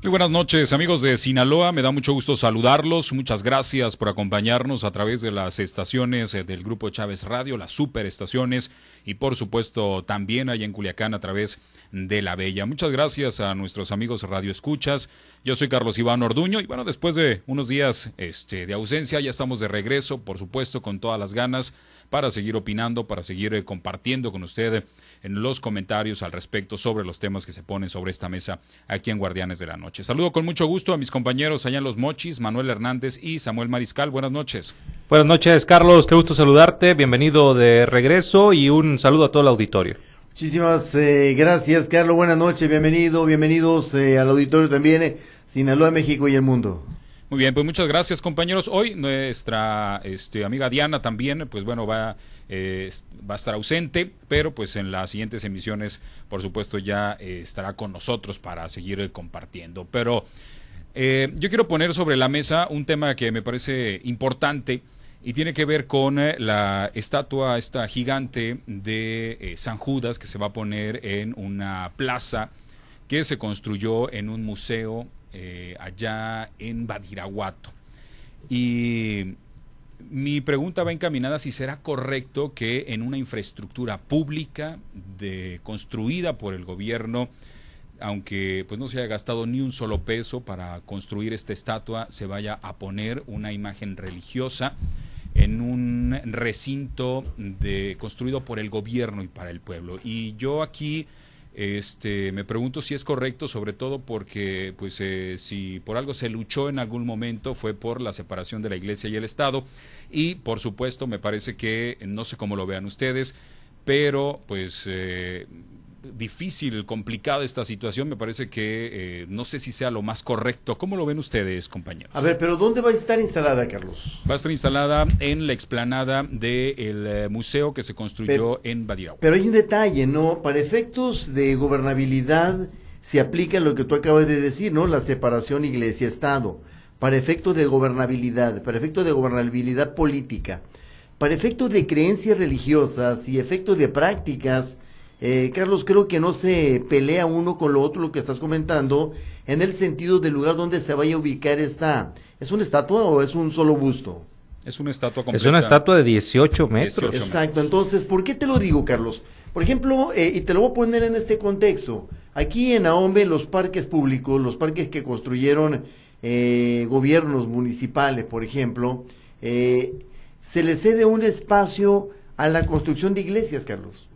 Muy buenas noches amigos de Sinaloa, me da mucho gusto saludarlos, muchas gracias por acompañarnos a través de las estaciones eh, del Grupo Chávez Radio, las superestaciones y por supuesto también ahí en Culiacán a través de La Bella. Muchas gracias a nuestros amigos Radio Escuchas, yo soy Carlos Iván Orduño y bueno, después de unos días este, de ausencia ya estamos de regreso, por supuesto con todas las ganas para seguir opinando, para seguir eh, compartiendo con usted en los comentarios al respecto sobre los temas que se ponen sobre esta mesa aquí en Guardianes de la Noche. Saludo con mucho gusto a mis compañeros allá en Los Mochis, Manuel Hernández y Samuel Mariscal. Buenas noches. Buenas noches, Carlos. Qué gusto saludarte. Bienvenido de regreso y un saludo a todo el auditorio. Muchísimas eh, gracias, Carlos. Buenas noches. Bienvenido, bienvenidos eh, al auditorio también, eh, Sinaloa, México y el mundo. Muy bien, pues muchas gracias compañeros. Hoy nuestra este, amiga Diana también, pues bueno, va, eh, va a estar ausente, pero pues en las siguientes emisiones, por supuesto, ya eh, estará con nosotros para seguir eh, compartiendo. Pero yo quiero poner sobre la mesa un tema que me parece importante y tiene que ver con la estatua, esta gigante de San Judas que se va a poner en una plaza que se construyó en un museo eh, allá en Badiraguato. Y mi pregunta va encaminada si será correcto que en una infraestructura pública de, construida por el gobierno, aunque pues no se haya gastado ni un solo peso para construir esta estatua, se vaya a poner una imagen religiosa en un recinto de, construido por el gobierno y para el pueblo. Y yo aquí este, me pregunto si es correcto, sobre todo porque, pues, eh, si por algo se luchó en algún momento fue por la separación de la Iglesia y el Estado. Y, por supuesto, me parece que, no sé cómo lo vean ustedes, pero, pues, eh, difícil, complicada esta situación, me parece que eh, no sé si sea lo más correcto. ¿Cómo lo ven ustedes, compañeros? A ver, pero ¿dónde va a estar instalada, Carlos? Va a estar instalada en la explanada del eh, museo que se construyó en Badiraguato. Pero hay un detalle, ¿no? Para efectos de gobernabilidad se aplica lo que tú acabas de decir, ¿no? La separación iglesia-estado. Para efectos de gobernabilidad, para efectos de gobernabilidad política, para efectos de creencias religiosas y efectos de prácticas eh, Carlos, creo que no se pelea uno con lo otro, lo que estás comentando, en el sentido del lugar donde se vaya a ubicar esta. ¿Es una estatua o es un solo busto? Es una estatua completa. Es una estatua de 18 metros. Exacto, entonces, ¿por qué te lo digo, Carlos? Por ejemplo, eh, y te lo voy a poner en este contexto. Aquí en Ahombe, los parques públicos, los parques que construyeron eh, gobiernos municipales, por ejemplo, se le cede un espacio a la construcción de iglesias, Carlos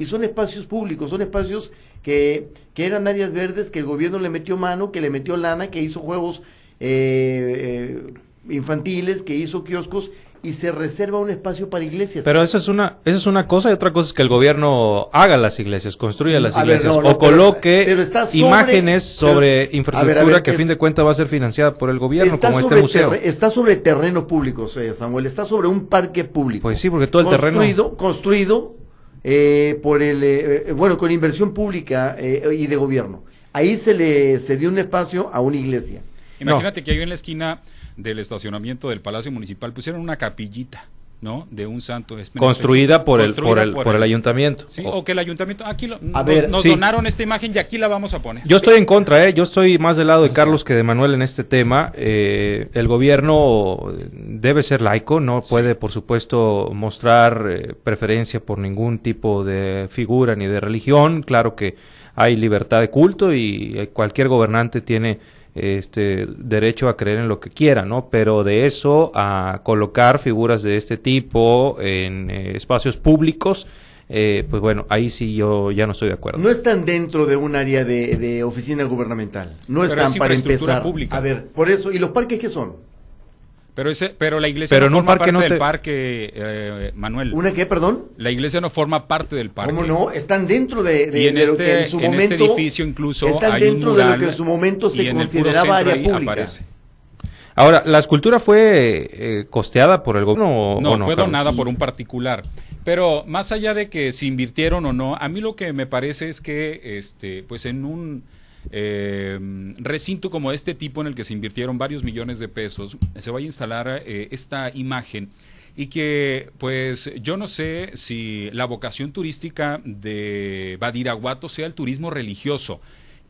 y son espacios públicos, son espacios que, que, eran áreas verdes, que el gobierno le metió mano, que le metió lana, que hizo juegos eh, eh, infantiles, que hizo kioscos y se reserva un espacio para iglesias. Pero eso es una, eso es una cosa y otra cosa es que el gobierno haga las iglesias, construya las iglesias o coloque imágenes sobre infraestructura que a fin de cuentas va a ser financiada por el gobierno, como este museo. Está sobre terreno público, Samuel, está sobre un parque público. Pues sí, porque todo el terreno construido eh, por el, eh, eh, bueno, con inversión pública y de gobierno. Ahí se le se dio un espacio a una iglesia. Imagínate que ahí en la esquina del estacionamiento del Palacio Municipal pusieron una capillita. ¿No? De un santo. Construida por el, por el, por el, ayuntamiento. Sí, o que el ayuntamiento, aquí lo, nos, ver, nos donaron esta imagen y aquí la vamos a poner. Yo estoy en contra, ¿eh? Yo estoy más del lado de Carlos que de Manuel en este tema. Eh, el gobierno debe ser laico, no puede, por supuesto, mostrar eh, preferencia por ningún tipo de figura ni de religión. Claro que hay libertad de culto y cualquier gobernante tiene este derecho a creer en lo que quiera, ¿no? Pero de eso a colocar figuras de este tipo en eh, espacios públicos, eh, pues bueno, ahí sí yo ya no estoy de acuerdo. No están dentro de un área de, oficina gubernamental, no están para empezar. Pública. A ver, por eso, ¿y los parques qué son? Pero, ese, pero la iglesia no forma parte del parque, eh, Manuel. ¿Una qué, perdón? La iglesia no forma parte del parque. ¿Cómo no? Están dentro de, de, lo que en este, su en este momento. edificio incluso. Están dentro de lo que en su momento se consideraba área pública. Aparece. Ahora, ¿la escultura fue eh, costeada por el gobierno o no? No, fue donada por un particular. Pero más allá de que se invirtieron o no, a mí lo que me parece es que, este, pues en un eh, recinto como este tipo en el que se invirtieron varios millones de pesos, se va a instalar eh, esta imagen y que pues yo no sé si la vocación turística de Badiraguato sea el turismo religioso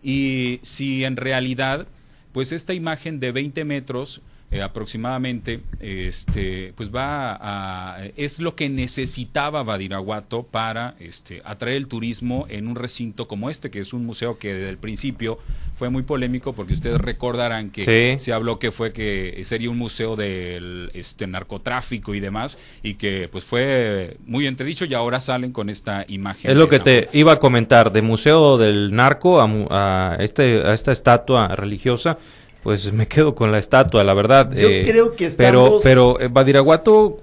y si en realidad pues esta imagen de 20 metros eh, aproximadamente, este, pues va a, es lo que necesitaba Badiraguato para este, atraer el turismo en un recinto como este, que es un museo que desde el principio fue muy polémico, porque ustedes recordarán que se habló que fue que sería un museo del este, narcotráfico y demás, y que pues fue muy entredicho y ahora salen con esta imagen. Es lo que te iba a comentar, de museo del narco a, a, este, a esta estatua religiosa pues me quedo con la estatua, la verdad. Yo eh, creo que estamos... Pero, pero eh, Badiraguato,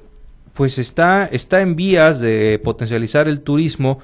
pues está, está en vías de potencializar el turismo.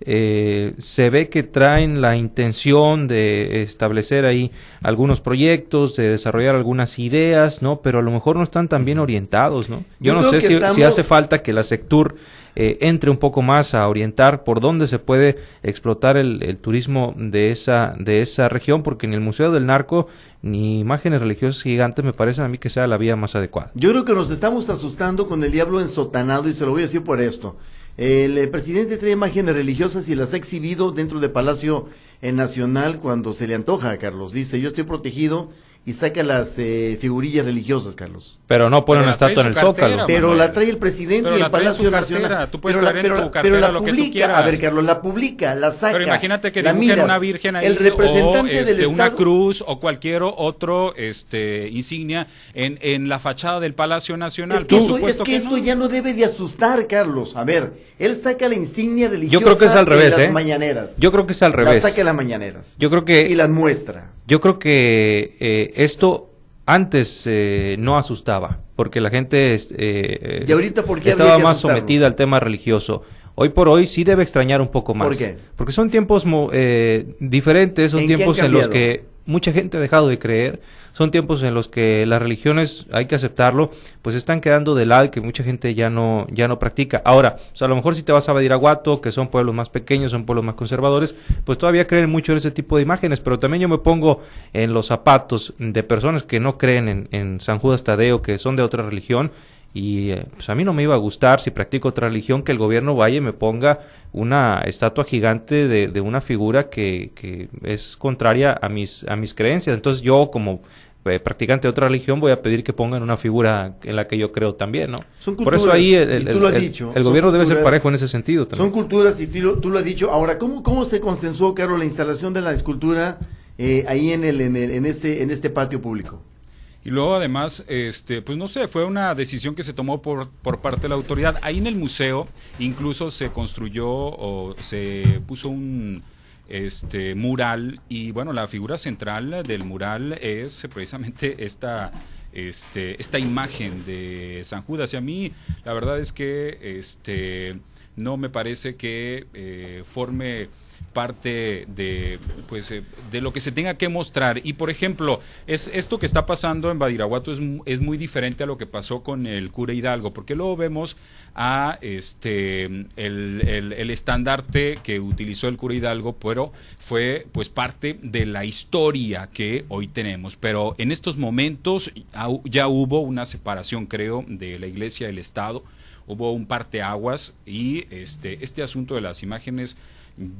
Eh, se ve que traen la intención de establecer ahí algunos proyectos, de desarrollar algunas ideas, ¿no? Pero a lo mejor no están tan bien orientados, ¿no? Yo, no sé si, si, hace falta que la Sectur eh, entre un poco más a orientar por dónde se puede explotar el, turismo de esa, de esa región, porque ni el Museo del Narco ni imágenes religiosas gigantes me parecen a mí que sea la vía más adecuada. Yo creo que nos estamos asustando con el diablo ensotanado y se lo voy a decir por esto. El, eh, presidente trae imágenes religiosas y las ha exhibido dentro del Palacio Nacional cuando se le antoja, Carlos. Dice, yo estoy protegido y saca las eh, figurillas religiosas, Carlos. Pero no pone una estatua en el Zócalo. Pero la trae el presidente y el Palacio Nacional. Tú puedes traer en tu cartera lo publica, que tú quieras. A ver, Carlos, la publica, la saca. Pero imagínate que dibujen una virgen ahí. El representante o, del este, una cruz o cualquier otro este, insignia en, en la fachada del Palacio Nacional. Es que, esto, es que, esto ya no debe de asustar, Carlos. A ver, él saca la insignia religiosa Yo creo que es al revés, las ¿eh? mañaneras. Yo creo que es al revés. La saca en las mañaneras. Yo creo que... Y las muestra. Yo creo que eh, esto antes eh, no asustaba, porque la gente eh, estaba más sometida al tema religioso. Hoy por hoy sí debe extrañar un poco más. ¿Por qué? Porque son tiempos eh, diferentes, son tiempos en los que mucha gente ha dejado de creer, son tiempos en los que las religiones, hay que aceptarlo, pues están quedando de lado y que mucha gente ya no, ya no practica. Ahora, a lo mejor si te vas a Badiraguato, que son pueblos más pequeños, son pueblos más conservadores, pues todavía creen mucho en ese tipo de imágenes, pero también yo me pongo en los zapatos de personas que no creen en, en San Judas Tadeo, que son de otra religión, y eh, pues a mí no me iba a gustar si practico otra religión que el gobierno vaya y me ponga una estatua gigante de, de una figura que, que, es contraria a mis, a mis creencias. Entonces yo como eh, practicante de otra religión voy a pedir que pongan una figura en la que yo creo también, ¿no? Por eso ahí el, gobierno debe ser parejo en ese sentido. Son culturas y tú, lo has dicho. Ahora, ¿cómo, cómo se consensuó, Carlos, la instalación de la escultura eh, ahí en, el, en, el, en, este, en este patio público? Y luego además, este, pues no sé, fue una decisión que se tomó por, por parte de la autoridad. Ahí en el museo incluso se construyó o se puso un este mural y bueno, la figura central del mural es precisamente esta este, esta imagen de San Judas. Y a mí la verdad es que este, no me parece que eh, forme parte de pues eh, de lo que se tenga que mostrar. Y por ejemplo es esto que está pasando en Badiraguato es, es muy diferente a lo que pasó con el cura Hidalgo porque luego vemos a este el, el, estandarte que utilizó el cura Hidalgo pero fue pues parte de la historia que hoy tenemos. Pero en estos momentos ya hubo una separación creo de la iglesia y el estado. Hubo un parteaguas y este este asunto de las imágenes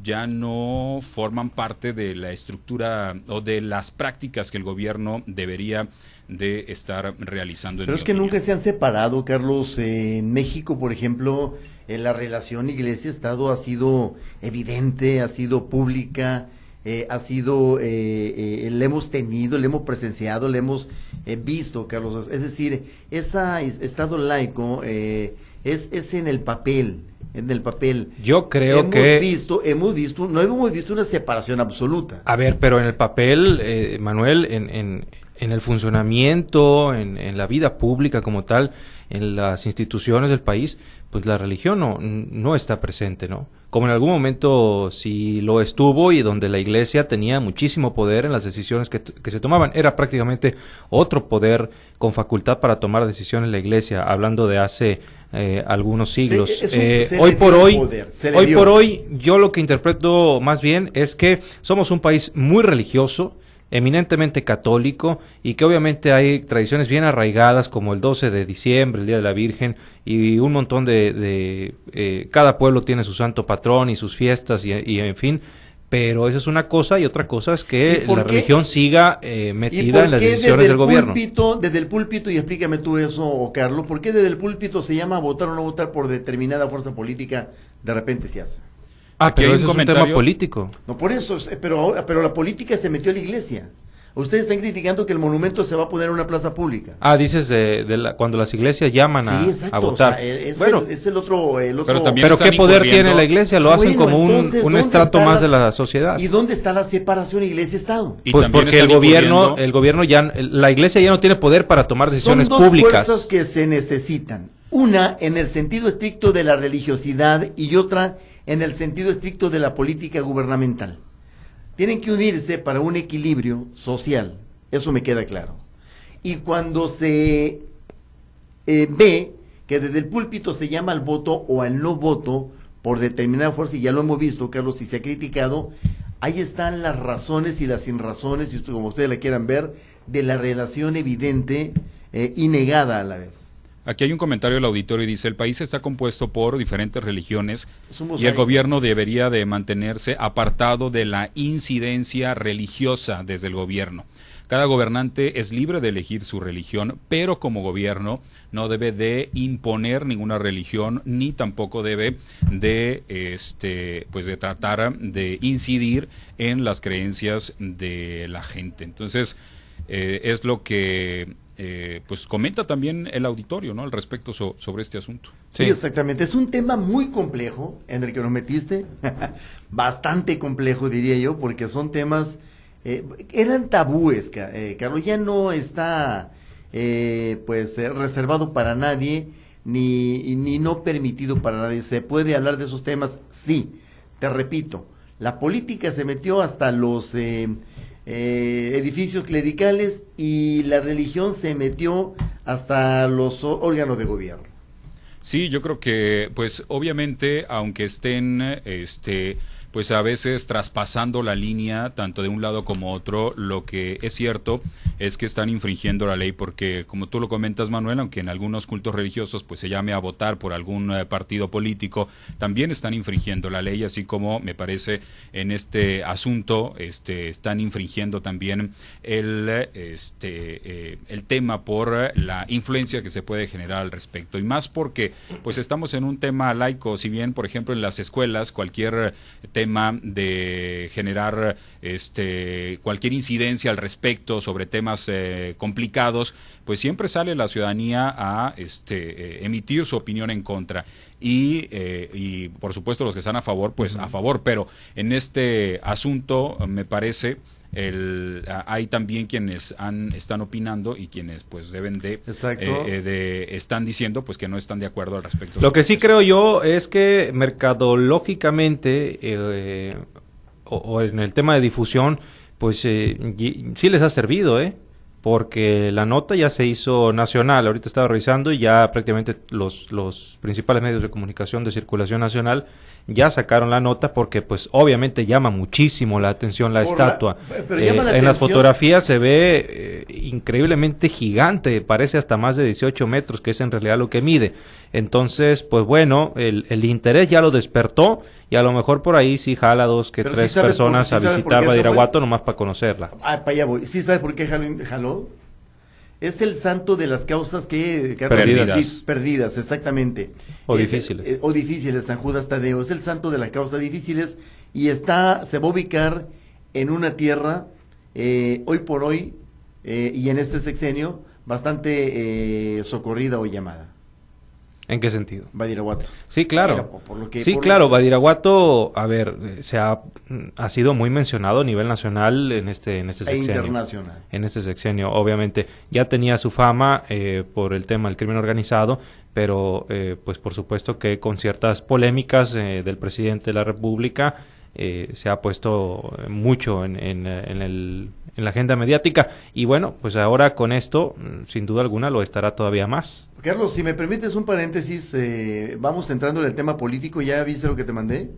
ya no forman parte de la estructura o de las prácticas que el gobierno debería de estar realizando. Pero es que nunca se han separado, Carlos. en México, por ejemplo, eh, la relación iglesia-estado ha sido evidente, ha sido pública, eh, ha sido, eh, le hemos tenido, le hemos presenciado, le hemos visto, Carlos. Es decir, ese estado laico es, es en el papel, en el papel. Yo creo hemos que visto, hemos visto, no hemos visto una separación absoluta. A ver, pero en el papel, eh, Manuel, en, en, en, el funcionamiento, en, en, la vida pública como tal, en las instituciones del país, pues la religión no, no está presente, ¿no? Como en algún momento sí lo estuvo y donde la iglesia tenía muchísimo poder en las decisiones que, que se tomaban. Era prácticamente otro poder con facultad para tomar decisiones la iglesia, hablando de hace eh, algunos siglos. Eh, hoy por hoy, hoy por hoy, yo lo que interpreto más bien es que somos un país muy religioso, eminentemente católico y que obviamente hay tradiciones bien arraigadas como el 12 de diciembre, el Día de la Virgen y un montón de... de eh, cada pueblo tiene su santo patrón y sus fiestas y, y en fin, pero eso es una cosa y otra cosa es ¿Y que la qué? religión siga eh, ¿Y metida por en las qué decisiones desde del el gobierno. púlpito, desde el púlpito, y explícame tú eso, Carlos, ¿por qué desde el púlpito se llama votar o no votar por determinada fuerza política? De repente se hace. Ah, Aquí pero hay eso es un tema político. No, por eso, pero, ahora- pero la política se metió a la iglesia. Ustedes están criticando que el monumento se va a poner en una plaza pública. Ah, dices de, de la- cuando las iglesias llaman a, sí, exacto. a o votar. sea, es, bueno, el, es el otro, el otro. Pero también pero están ¿qué poder tiene la iglesia? Lo hacen bueno, como un, entonces, un ¿dónde estrato más la- de la sociedad. ¿Y dónde está la separación iglesia-estado? Y Pues porque el gobierno, el gobierno ya, la iglesia ya no tiene poder para tomar decisiones Son dos públicas. fuerzas que se necesitan. Una en el sentido estricto de la religiosidad y otra en el sentido estricto de la política gubernamental. Tienen que unirse para un equilibrio social. Eso me queda claro. Y cuando se eh, ve que desde el púlpito se llama al voto o al no voto por determinada fuerza, y ya lo hemos visto, Carlos, y se ha criticado, ahí están las razones y las sinrazones, y usted- como ustedes la quieran ver, de la relación evidente eh, y negada a la vez. Aquí hay un comentario del auditorio y dice, el país está compuesto por diferentes religiones y el gobierno debería de mantenerse apartado de la incidencia religiosa desde el gobierno. Cada gobernante es libre de elegir su religión, pero como gobierno no debe de imponer ninguna religión ni tampoco debe de este pues de tratar de incidir en las creencias de la gente. Entonces, eh, es lo que eh, pues comenta también el auditorio, ¿no? Al respecto so- sobre este asunto. Sí, Sí. exactamente. Es un tema muy complejo en el que nos metiste. Bastante complejo, diría yo, porque son temas. eh, eran tabúes, eh, Carlos. Ya no está eh, pues eh, reservado para nadie, ni, ni no permitido para nadie. ¿Se puede hablar de esos temas? Sí. Te repito, la política se metió hasta los eh, edificios clericales y la religión se metió hasta los órganos de gobierno. Sí, yo creo que, pues, obviamente, aunque estén, este, pues a veces traspasando la línea tanto de un lado como otro, lo que es cierto es que están infringiendo la ley porque, como tú lo comentas, Manuel, aunque en algunos cultos religiosos pues se llame a votar por algún eh, partido político, también están infringiendo la ley, así como me parece en este asunto, este, están infringiendo también el, este, eh, el tema por eh, la influencia que se puede generar al respecto. Y más porque pues estamos en un tema laico, si bien por ejemplo en las escuelas cualquier eh, tema de generar este cualquier incidencia al respecto sobre temas eh, complicados, pues siempre sale la ciudadanía a este eh, emitir su opinión en contra. Y, eh, y por supuesto los que están a favor, pues a favor, pero en este asunto me parece el, hay también quienes han, están opinando y quienes pues deben de, eh, eh, de están diciendo pues que no están de acuerdo al respecto. Lo que sí creo yo es que mercadológicamente eh, o, o en el tema de difusión, pues eh, sí les ha servido, ¿eh? Porque la nota ya se hizo nacional, ahorita estaba revisando y ya prácticamente los, los principales medios de comunicación de circulación nacional ya sacaron la nota porque pues obviamente llama muchísimo la atención la Por la- estatua. pero Eh, llama la en las fotografías se ve eh, increíblemente gigante, parece hasta más de 18 metros, que es en realidad lo que mide. Entonces, pues bueno, el, el interés ya lo despertó y a lo mejor por ahí sí jala dos que Pero tres personas sí a visitar Badiraguato nomás para conocerla. Ah, para allá voy. ¿Sí sabes por qué jaló? jaló? Es el santo de las causas que... que- Perdidas. Perdidas, exactamente. O Es- difíciles. eh, o difíciles, San Judas Tadeo. Es el santo de las causas difíciles y está, se va a ubicar en una tierra, eh, hoy por hoy, eh, y en este sexenio, bastante eh, socorrida o llamada. ¿En qué sentido? Badiraguato. Sí, claro. Pero por- por lo que- sí, por lo claro, que- Badiraguato, a ver, se ha, ha sido muy mencionado a nivel nacional en este, en este E sexenio. internacional. En este sexenio, obviamente. Ya tenía su fama eh, por el tema del crimen organizado, pero eh, pues por supuesto que con ciertas polémicas eh, del presidente de la República eh, se ha puesto mucho en, en, eh, en el- en la agenda mediática. Y bueno, pues ahora con esto, mm, sin duda alguna, lo estará todavía más. Carlos, si me permites un paréntesis, eh, vamos entrando en el tema político, ¿ya viste lo que te mandé?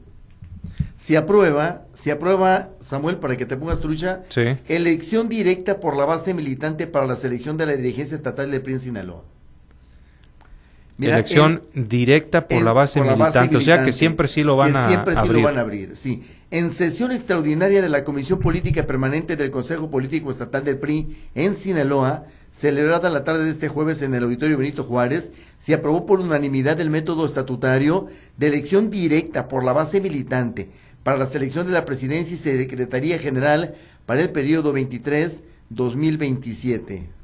Si aprueba, si aprueba, Samuel, para que te pongas trucha, Sí. elección directa por la base militante para la selección de la dirigencia estatal del PRI en Sinaloa. Elección directa por, la, base militante, o sea que siempre sí lo van a siempre sí lo van a abrir, sí. En sesión extraordinaria de la Comisión Política Permanente del Consejo Político Estatal del PRI en Sinaloa, celebrada la tarde de este jueves en el Auditorio Benito Juárez, se aprobó por unanimidad el método estatutario de elección directa por la base militante para la selección de la presidencia y secretaría general para el periodo 23-2027.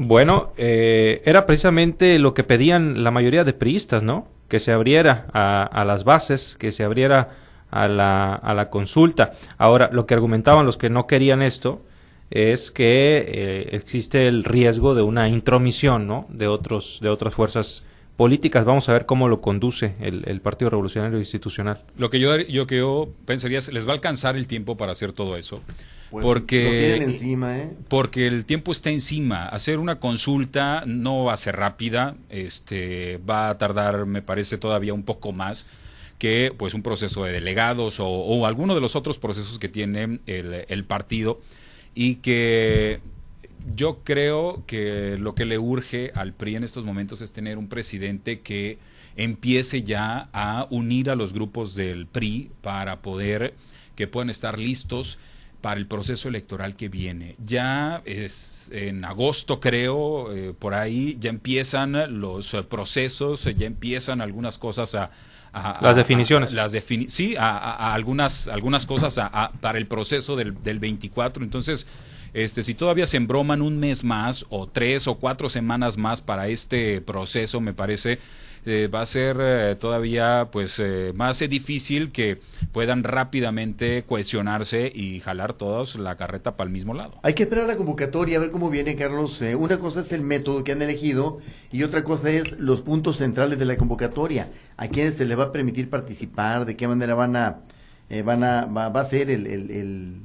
Bueno, eh, era precisamente lo que pedían la mayoría de priistas, ¿no? Que se abriera a, las bases, que se abriera a la, a la consulta. Ahora, lo que argumentaban los que no querían esto es que eh, existe el riesgo de una intromisión ¿no? de, otros, de otras fuerzas políticas. Vamos a ver cómo lo conduce el, Partido Revolucionario Institucional. Lo que yo, yo, que yo pensaría es, les va a alcanzar el tiempo para hacer todo eso. Pues porque, encima, ¿eh? porque el tiempo está encima. Hacer una consulta no va a ser rápida, este, va a tardar, me parece, todavía un poco más que pues un proceso de delegados o, o alguno de los otros procesos que tiene el, el partido y que yo creo que lo que le urge al PRI en estos momentos es tener un presidente que empiece ya a unir a los grupos del PRI para poder que puedan estar listos para el proceso electoral que viene. Ya es en agosto, creo, eh, por ahí ya empiezan los procesos, ya empiezan algunas cosas a... las definiciones. las sí, a, algunas, algunas cosas para el proceso del, del 24. Entonces, este, si todavía se embroman un mes más o tres o cuatro semanas más para este proceso, me parece eh, va a ser eh, todavía pues eh, más difícil que puedan rápidamente cohesionarse y jalar todos la carreta para el mismo lado. Hay que esperar la convocatoria a ver cómo viene Carlos. una cosa es el método que han elegido y otra cosa es los puntos centrales de la convocatoria. A quiénes se les va a permitir participar, de qué manera van a van a va, a ser el el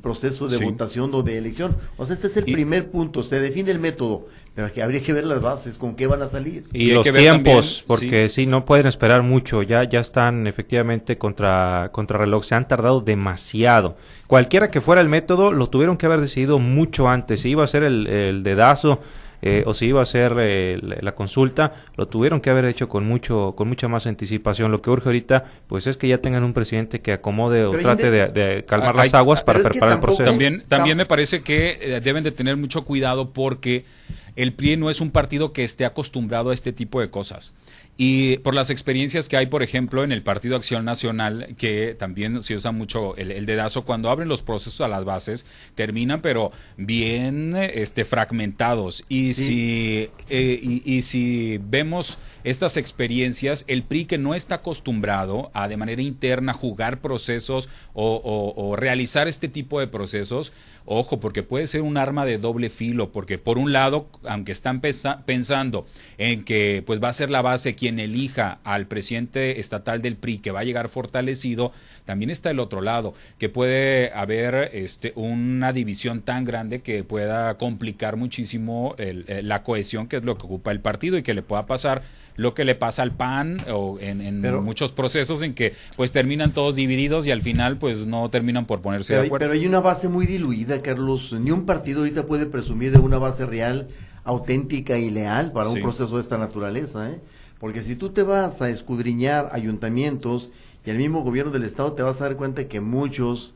proceso de votación o de elección. O sea, este es el primer punto, se define el método, pero que habría que ver las bases, con qué van a salir. Y, los tiempos, porque sí. no pueden esperar mucho, ya ya están efectivamente contra contra reloj, se han tardado demasiado. Cualquiera que fuera el método, lo tuvieron que haber decidido mucho antes, si iba a ser el, el dedazo eh, o si iba a ser eh, la, consulta, lo tuvieron que haber hecho con mucho con mucha más anticipación. Lo que urge ahorita, pues es que ya tengan un presidente que acomode o trate de, calmar las aguas para preparar el proceso. También, también me parece que eh, deben de tener mucho cuidado porque el PRI no es un partido que esté acostumbrado a este tipo de cosas. Y por las experiencias que hay, por ejemplo, en el Partido Acción Nacional, que también se usa mucho el, dedazo, cuando abren los procesos a las bases, terminan pero bien este, fragmentados. Y, si, eh, y, si vemos estas experiencias, el PRI que no está acostumbrado a de manera interna jugar procesos o, o realizar este tipo de procesos, ojo, porque puede ser un arma de doble filo, porque por un lado, aunque están pensando en que pues va a ser la base quien elija al presidente estatal del PRI que va a llegar fortalecido, también está el otro lado, que puede haber este, una división tan grande que pueda complicar muchísimo eh, la cohesión, que es lo que ocupa el partido y que le pueda pasar lo que le pasa al PAN o en, muchos procesos en que pues terminan todos divididos y al final pues no terminan por ponerse de acuerdo. Pero hay una base muy diluida, Carlos. Ni un partido ahorita puede presumir de una base real auténtica y leal para un proceso de esta naturaleza, ¿eh? Porque si tú te vas a escudriñar ayuntamientos y el mismo gobierno del estado, te vas a dar cuenta que muchos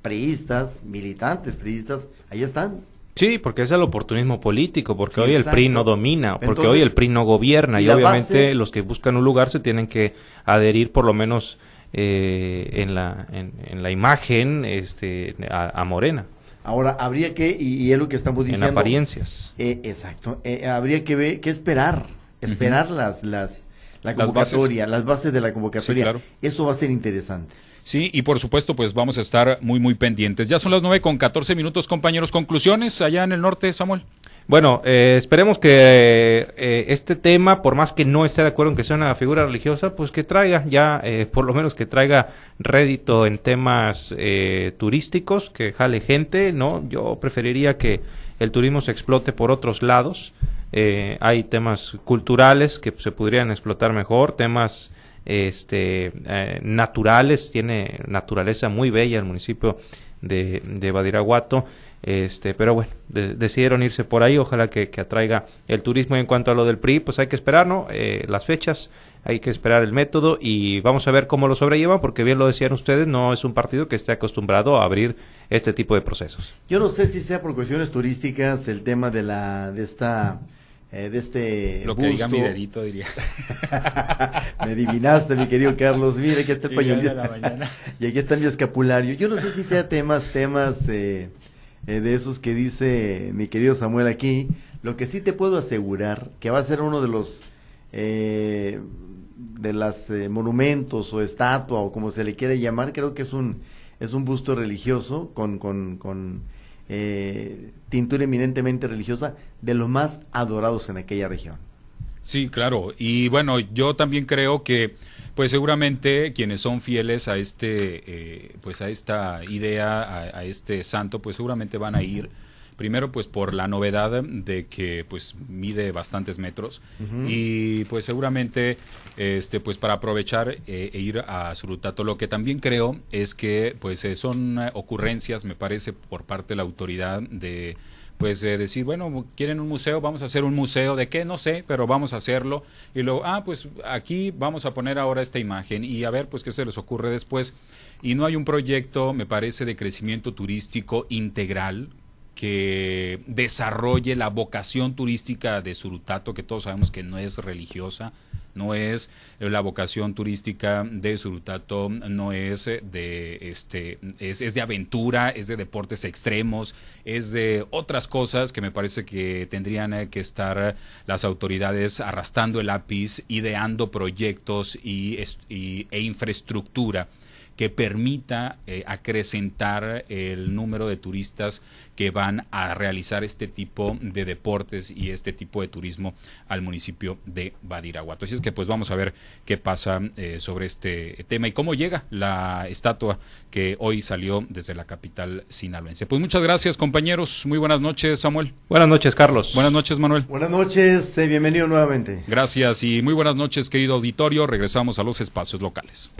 priistas, militantes priistas, ahí están. Sí, porque es el oportunismo político, porque hoy el PRI no domina, porque hoy el PRI no gobierna y, obviamente los que buscan un lugar se tienen que adherir por lo menos eh, en, la, en, la imagen este, a Morena. Ahora, habría que, y, es lo que estamos diciendo. En apariencias. Eh, exacto. Eh, habría que ver, que esperar, esperar las, las, la convocatoria, las bases, de la convocatoria. Eso va a ser interesante. Sí, y por supuesto, pues vamos a estar muy, muy pendientes. Ya son las nueve con catorce minutos, compañeros. ¿Conclusiones allá en el norte, Samuel? Bueno, eh, esperemos que eh, este tema, por más que no esté de acuerdo en que sea una figura religiosa, pues que traiga ya, eh, por lo menos que traiga rédito en temas turísticos, que jale gente, ¿no? Yo preferiría que el turismo se explote por otros lados. hay temas culturales que se podrían explotar mejor, temas este naturales, tiene naturaleza muy bella el municipio de, de Badiraguato. Este, pero bueno, decidieron irse por ahí, ojalá que, atraiga el turismo. en cuanto a lo del PRI, pues hay que esperar, ¿no? Eh, las fechas, hay que esperar el método y vamos a ver cómo lo sobrellevan, porque bien lo decían ustedes, no es un partido que esté acostumbrado a abrir este tipo de procesos. Yo no sé si sea por cuestiones turísticas el tema de la de esta eh, de este Lo que diga mi dedito, diría. Me adivinaste, mi querido Carlos. Mira, aquí está el pañuelito. y aquí está mi escapulario. Yo no sé si sea temas, temas eh, eh, de esos que dice mi querido Samuel aquí. Lo que sí te puedo asegurar que va a ser uno de los de las monumentos o estatua o como se le quiere llamar. Creo que es un es un busto religioso con con, con eh, tintura eminentemente religiosa de los más adorados en aquella región. Sí, claro. Y bueno, yo también creo que, pues seguramente quienes son fieles a este, eh, pues a esta idea, a, este santo, pues seguramente van a ir Primero, pues por la novedad de que pues mide bastantes metros y pues seguramente este pues para aprovechar eh, e ir a Surutato. Lo que también creo es que pues eh, son ocurrencias, me parece, por parte de la autoridad de pues decir, bueno, quieren un museo, vamos a hacer un museo, ¿de qué? No sé, pero vamos a hacerlo. Y luego, ah, pues aquí vamos a poner ahora esta imagen y a ver, pues qué se les ocurre después. Y no hay un proyecto, me parece, de crecimiento turístico integral que desarrolle la vocación turística de Surutato, que todos sabemos que no es religiosa, no es la vocación turística de Surutato, no es de este es, es, de aventura, es de deportes extremos, es de otras cosas que me parece que tendrían que estar las autoridades arrastrando el lápiz, ideando proyectos y, y e infraestructura que permita eh, acrecentar el número de turistas que van a realizar este tipo de deportes y este tipo de turismo al municipio de Badiraguato. Así es que pues vamos a ver qué pasa eh, sobre este tema y cómo llega la estatua que hoy salió desde la capital sinaloense. Pues muchas gracias compañeros, muy buenas noches Samuel. Buenas noches Carlos. Buenas noches Manuel. Buenas noches, eh, bienvenido nuevamente. Gracias y muy buenas noches querido auditorio, regresamos a los espacios locales.